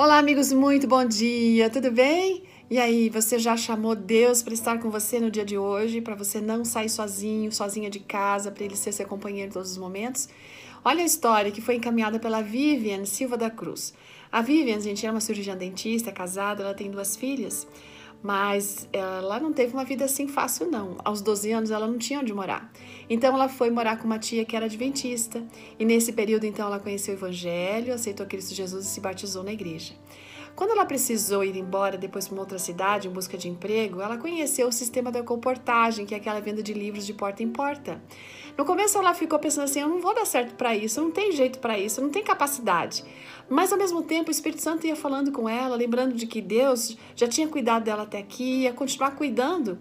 Olá, amigos, muito bom dia, tudo bem? E aí, você já chamou Deus para estar com você no dia de hoje, para você não sair sozinho, sozinha de casa, para ele ser seu companheiro em todos os momentos? Olha a história que foi encaminhada pela Vivian Silva da Cruz. A Vivian, gente, é uma cirurgiã dentista, é casada, ela tem duas filhas, mas ela não teve uma vida assim fácil, não. Aos 12 anos, ela não tinha onde morar. Então, ela foi morar com uma tia que era adventista. E nesse período, então, ela conheceu o Evangelho, aceitou Cristo Jesus e se batizou na igreja. Quando ela precisou ir embora depois para uma outra cidade em busca de emprego, ela conheceu o sistema da comportagem, que é aquela venda de livros de porta em porta. No começo ela ficou pensando assim: eu não vou dar certo para isso, eu não tenho jeito para isso, eu não tenho capacidade. Mas ao mesmo tempo o Espírito Santo ia falando com ela, lembrando de que Deus já tinha cuidado dela até aqui, ia continuar cuidando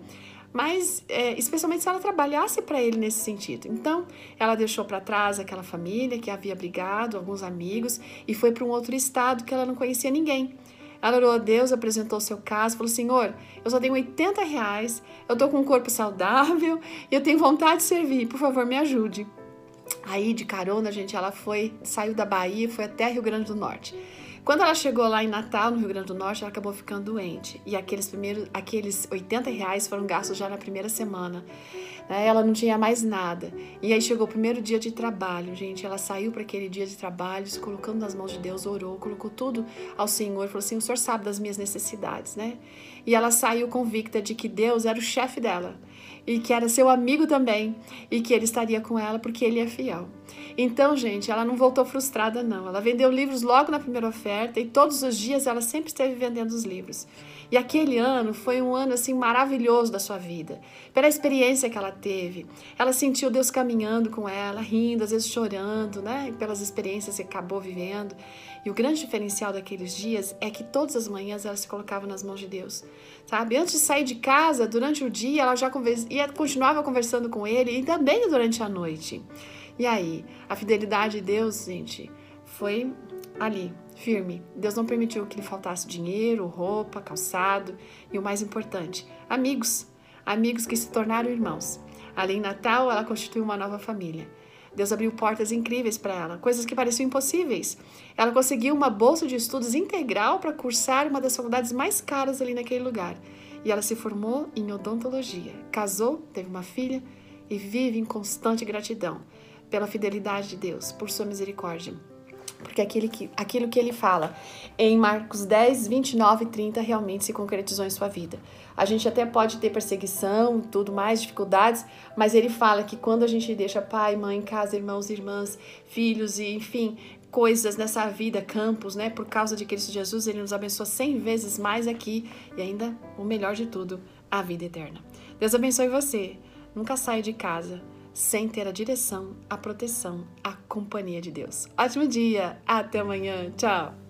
mas é, especialmente se ela trabalhasse para ele nesse sentido. Então, ela deixou para trás aquela família que havia brigado, alguns amigos, e foi para um outro estado que ela não conhecia ninguém. Ela orou a Deus, apresentou seu caso, falou: Senhor, eu só tenho 80 reais, eu tô com um corpo saudável e eu tenho vontade de servir, por favor, me ajude. Aí, de carona, gente, ela foi, saiu da Bahia, foi até Rio Grande do Norte. Quando ela chegou lá em Natal, no Rio Grande do Norte, ela acabou ficando doente. E aqueles primeiros, aqueles 80 reais foram gastos já na primeira semana. Né? Ela não tinha mais nada. E aí chegou o primeiro dia de trabalho, gente. Ela saiu para aquele dia de trabalho, se colocando nas mãos de Deus, orou, colocou tudo ao Senhor. Falou assim: O Senhor sabe das minhas necessidades, né? E ela saiu convicta de que Deus era o chefe dela e que era seu amigo também e que ele estaria com ela porque ele é fiel. Então, gente, ela não voltou frustrada, não. Ela vendeu livros logo na primeira oferta e todos os dias ela sempre esteve vendendo os livros. E aquele ano foi um ano assim maravilhoso da sua vida, pela experiência que ela teve. Ela sentiu Deus caminhando com ela, rindo, às vezes chorando, né? Pelas experiências que acabou vivendo. E o grande diferencial daqueles dias é que todas as manhãs ela se colocava nas mãos de Deus, sabe? Antes de sair de casa, durante o dia, ela já conversa, ia, continuava conversando com ele e também durante a noite. E aí, a fidelidade de Deus, gente, foi ali, firme. Deus não permitiu que lhe faltasse dinheiro, roupa, calçado e o mais importante, amigos. Amigos que se tornaram irmãos. Ali em Natal, ela constituiu uma nova família. Deus abriu portas incríveis para ela, coisas que pareciam impossíveis. Ela conseguiu uma bolsa de estudos integral para cursar uma das faculdades mais caras ali naquele lugar. E ela se formou em odontologia. Casou, teve uma filha e vive em constante gratidão pela fidelidade de Deus, por sua misericórdia. Porque aquilo que, aquilo que ele fala em Marcos 10, 29 e 30 realmente se concretizou em sua vida. A gente até pode ter perseguição, tudo mais, dificuldades, mas ele fala que quando a gente deixa pai, mãe, casa, irmãos, irmãs, filhos e enfim, coisas nessa vida, campos, né? Por causa de Cristo Jesus, ele nos abençoa cem vezes mais aqui e ainda o melhor de tudo, a vida eterna. Deus abençoe você. Nunca saia de casa sem ter a direção, a proteção, a companhia de Deus. Ótimo dia, até amanhã, tchau!